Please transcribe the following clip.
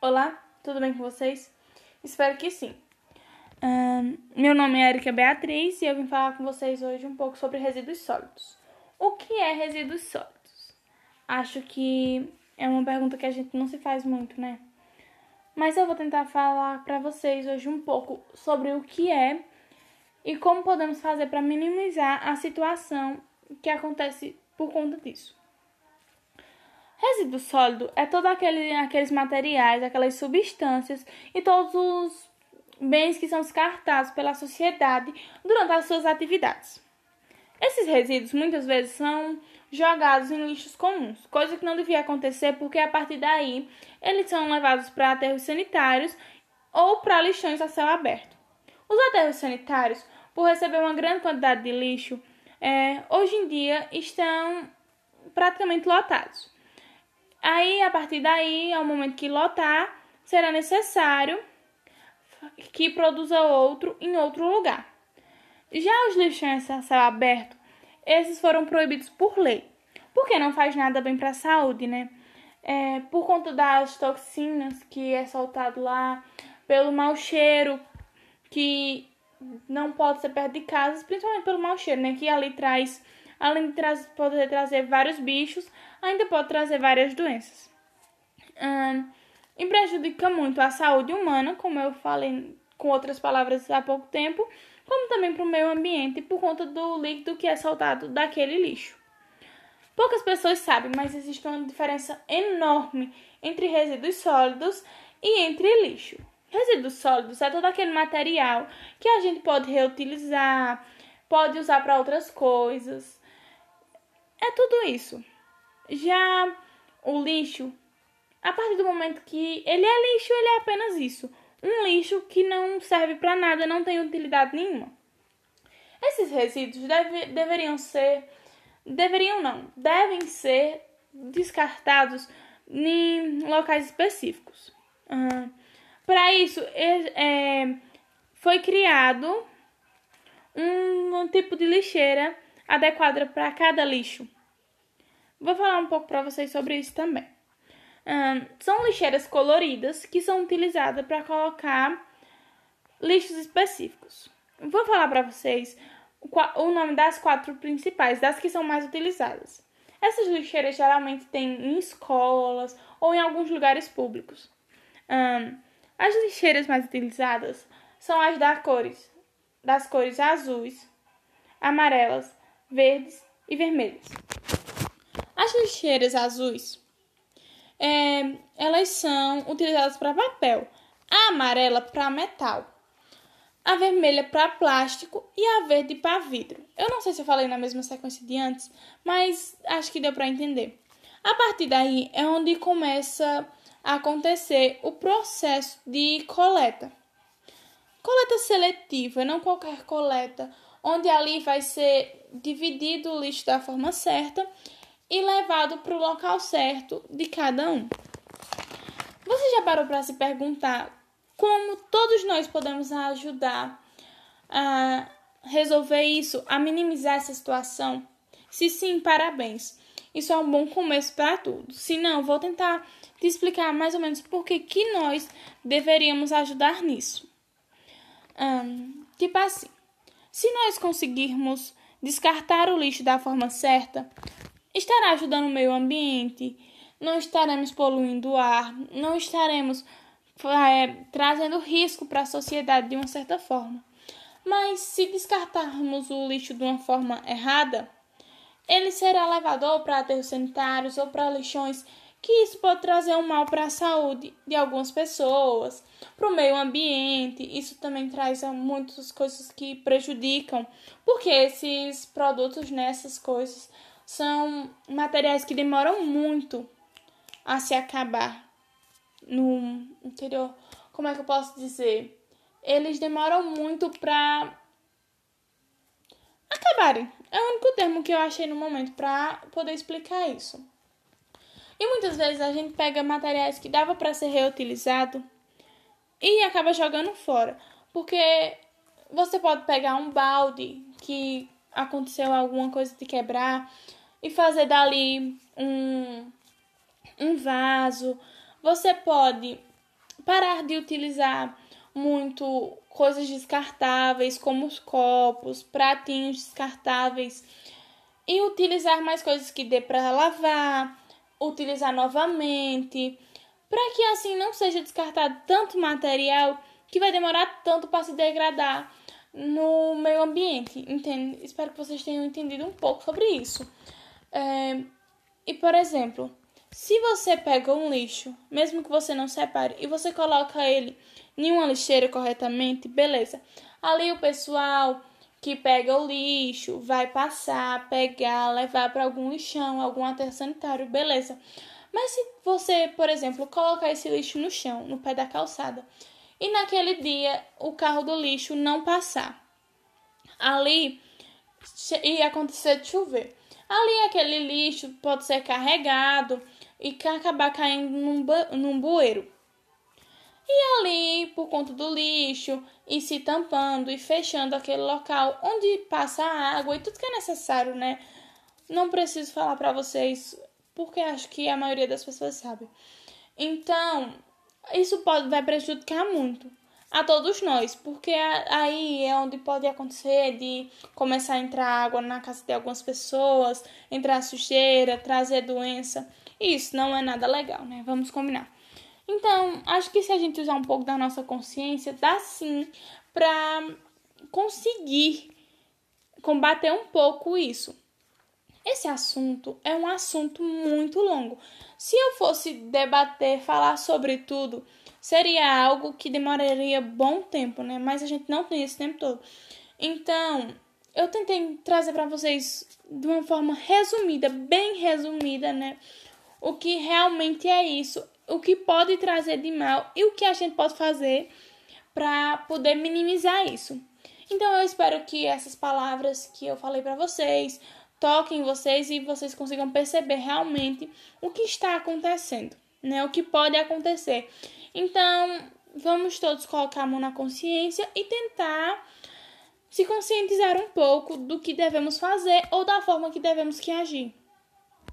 Olá, tudo bem com vocês? Espero que sim. meu nome é Erika Beatriz e eu vim falar com vocês hoje um pouco sobre resíduos sólidos. O que é resíduos sólidos? Acho que é uma pergunta que a gente não se faz muito, né? Mas eu vou tentar falar para vocês hoje um pouco sobre o que é e como podemos fazer para minimizar a situação que acontece por conta disso. Resíduo sólido é todos aquele, aqueles materiais, aquelas substâncias e todos os bens que são descartados pela sociedade durante as suas atividades. Esses resíduos muitas vezes são jogados em lixos comuns, coisa que não devia acontecer porque a partir daí eles são levados para aterros sanitários ou para lixões a céu aberto. Os aterros sanitários, por receber uma grande quantidade de lixo, é, hoje em dia estão praticamente lotados. Aí, a partir daí, ao momento que lotar, será necessário que produza outro em outro lugar. Já os lixões a céu aberto, esses foram proibidos por lei, porque não faz nada bem para a saúde, né? É, por conta das toxinas que é soltado lá, pelo mau cheiro que não pode ser perto de casas, principalmente pelo mau cheiro, né? Que ali traz além de tra poder trazer vários bichos, ainda pode trazer várias doenças. E prejudica muito a saúde humana, como eu falei com outras palavras há pouco tempo, como também para o meio ambiente por conta do líquido que é soltado daquele lixo. Poucas pessoas sabem, mas existe uma diferença enorme entre resíduos sólidos e entre lixo. Resíduos sólidos é todo aquele material que a gente pode reutilizar, pode usar para outras coisas. É tudo isso. Já o lixo, a partir do momento que ele é lixo, ele é apenas isso. Um lixo que não serve para nada, não tem utilidade nenhuma. Esses resíduos deve, deveriam ser, deveriam não, devem ser descartados em locais específicos. Uhum. Para isso, é, foi criado um, um tipo de lixeira adequada para cada lixo. Vou falar um pouco para vocês sobre isso também. São lixeiras coloridas que são utilizadas para colocar lixos específicos. Vou falar para vocês o, o nome das quatro principais, das que são mais utilizadas. Essas lixeiras geralmente têm em escolas ou em alguns lugares públicos. As lixeiras mais utilizadas são as da cores, das cores azuis, amarelas, verdes e vermelhas. As lixeiras azuis, é, elas são utilizadas para papel, a amarela para metal, a vermelha para plástico e a verde para vidro. Eu não sei se eu falei na mesma sequência de antes, mas acho que deu para entender. A partir daí é onde começa a acontecer o processo de coleta. Coleta seletiva, não qualquer coleta onde ali vai ser dividido o lixo da forma certa e levado para o local certo de cada um. Você já parou para se perguntar como todos nós podemos ajudar a resolver isso, a minimizar essa situação? Se sim, parabéns. Isso é um bom começo para tudo. Se não, vou tentar te explicar mais ou menos por que, que nós deveríamos ajudar nisso. Tipo assim, se nós conseguirmos descartar o lixo da forma certa, estará ajudando o meio ambiente, não estaremos poluindo o ar, não estaremos é, trazendo risco para a sociedade de uma certa forma. Mas se descartarmos o lixo de uma forma errada, ele será levado para aterros sanitários ou para lixões que isso pode trazer um mal para a saúde de algumas pessoas, para o meio ambiente. Isso também traz muitas coisas que prejudicam, porque esses produtos nessas coisas são materiais que demoram muito a se acabar no interior. Como é que eu posso dizer? Eles demoram muito para acabarem. É o único termo que eu achei no momento para poder explicar isso. E muitas vezes a gente pega materiais que dava para ser reutilizado e acaba jogando fora, porque você pode pegar um balde que aconteceu alguma coisa de quebrar e fazer dali um um vaso. Você pode parar de utilizar muito coisas descartáveis, como os copos, pratinhos descartáveis, e utilizar mais coisas que dê para lavar, utilizar novamente, para que assim não seja descartado tanto material que vai demorar tanto para se degradar no meio ambiente, entende? Espero que vocês tenham entendido um pouco sobre isso. É, e por exemplo, se você pega um lixo, mesmo que você não separe, e você coloca ele em uma lixeira corretamente, beleza. Ali o pessoal que pega o lixo vai passar, pegar, levar para algum lixão, algum aterro sanitário, beleza. Mas se você, por exemplo, colocar esse lixo no chão, no pé da calçada, e naquele dia o carro do lixo não passar, ali ia acontecer de chover. Ali aquele lixo pode ser carregado e acabar caindo num, num bueiro. E ali, por conta do lixo, e se tampando e fechando aquele local onde passa água e tudo que é necessário, né? Não preciso falar para vocês, porque acho que a maioria das pessoas sabe. Então, isso pode vai prejudicar muito a todos nós, porque aí é onde pode acontecer de começar a entrar água na casa de algumas pessoas, entrar sujeira, trazer doença. Isso não é nada legal, né? Vamos combinar. Então, acho que se a gente usar um pouco da nossa consciência, dá sim para conseguir combater um pouco isso. Esse assunto é um assunto muito longo. Se eu fosse debater, falar sobre tudo, seria algo que demoraria bom tempo, né? Mas a gente não tem esse tempo todo. Então, eu tentei trazer para vocês de uma forma resumida, bem resumida, né? O que realmente é isso o que pode trazer de mal e o que a gente pode fazer para poder minimizar isso. Então eu espero que essas palavras que eu falei para vocês toquem vocês e vocês consigam perceber realmente o que está acontecendo, né? O que pode acontecer. Então, vamos todos colocar a mão na consciência e tentar se conscientizar um pouco do que devemos fazer ou da forma que devemos que agir.